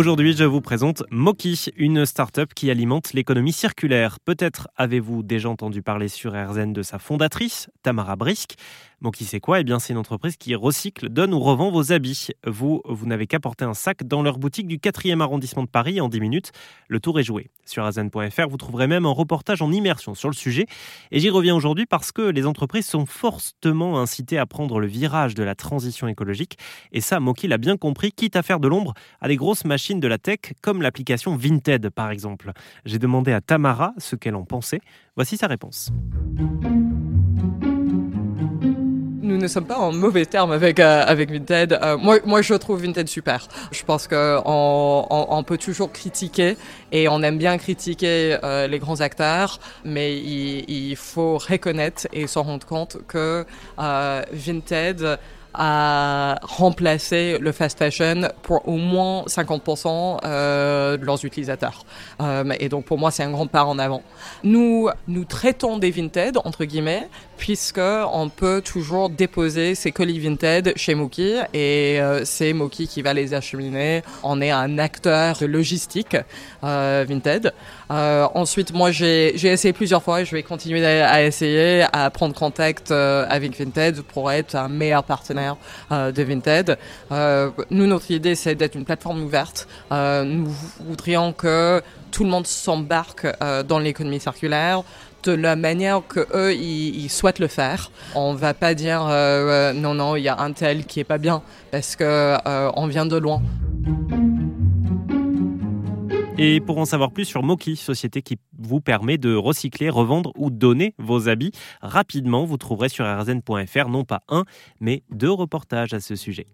Aujourd'hui, je vous présente Moki, une start-up qui alimente l'économie circulaire. Peut-être avez-vous déjà entendu parler sur RZN de sa fondatrice, Tamara Brisk. Moki, c'est quoi? Eh bien, c'est une entreprise qui recycle, donne ou revend vos habits. Vous, vous n'avez qu'à porter un sac dans leur boutique du 4e arrondissement de Paris en 10 minutes. Le tour est joué. Sur RZN.fr, vous trouverez même un reportage en immersion sur le sujet. Et j'y reviens aujourd'hui parce que les entreprises sont fortement incitées à prendre le virage de la transition écologique. Et ça, Moki l'a bien compris, quitte à faire de l'ombre à des grosses machines de la tech, comme l'application Vinted par exemple. J'ai demandé à Tamara ce qu'elle en pensait. Voici sa réponse ne sommes pas en mauvais termes avec euh, avec Vinted. Euh, moi, moi, je trouve Vinted super. Je pense qu'on on, peut toujours critiquer et on aime bien critiquer euh, les grands acteurs, mais il, faut reconnaître et se rendre compte que Vinted à remplacer le fast fashion pour au moins 50% euh, de leurs utilisateurs. Euh, et donc pour moi, c'est un grand pas en avant. Nous, nous traitons des Vinted, entre guillemets, puisque on peut toujours déposer ces colis Vinted chez Mookie et euh, c'est Mookie qui va les acheminer. On est un acteur de logistique Vinted. Ensuite, moi, j'ai essayé plusieurs fois et je vais continuer à, essayer à prendre contact avec Vinted pour être un meilleur partenaire euh, de Vinted. nous, notre idée, c'est d'être une plateforme ouverte. nous voudrions que tout le monde s'embarque dans l'économie circulaire de la manière que eux ils, souhaitent le faire. On va pas dire non non il y a un tel qui est pas bien parce que on vient de loin. Et pour en savoir plus sur Moki, société qui vous permet de recycler, revendre ou donner vos habits rapidement, vous trouverez sur rzn.fr non pas un, mais deux reportages à ce sujet.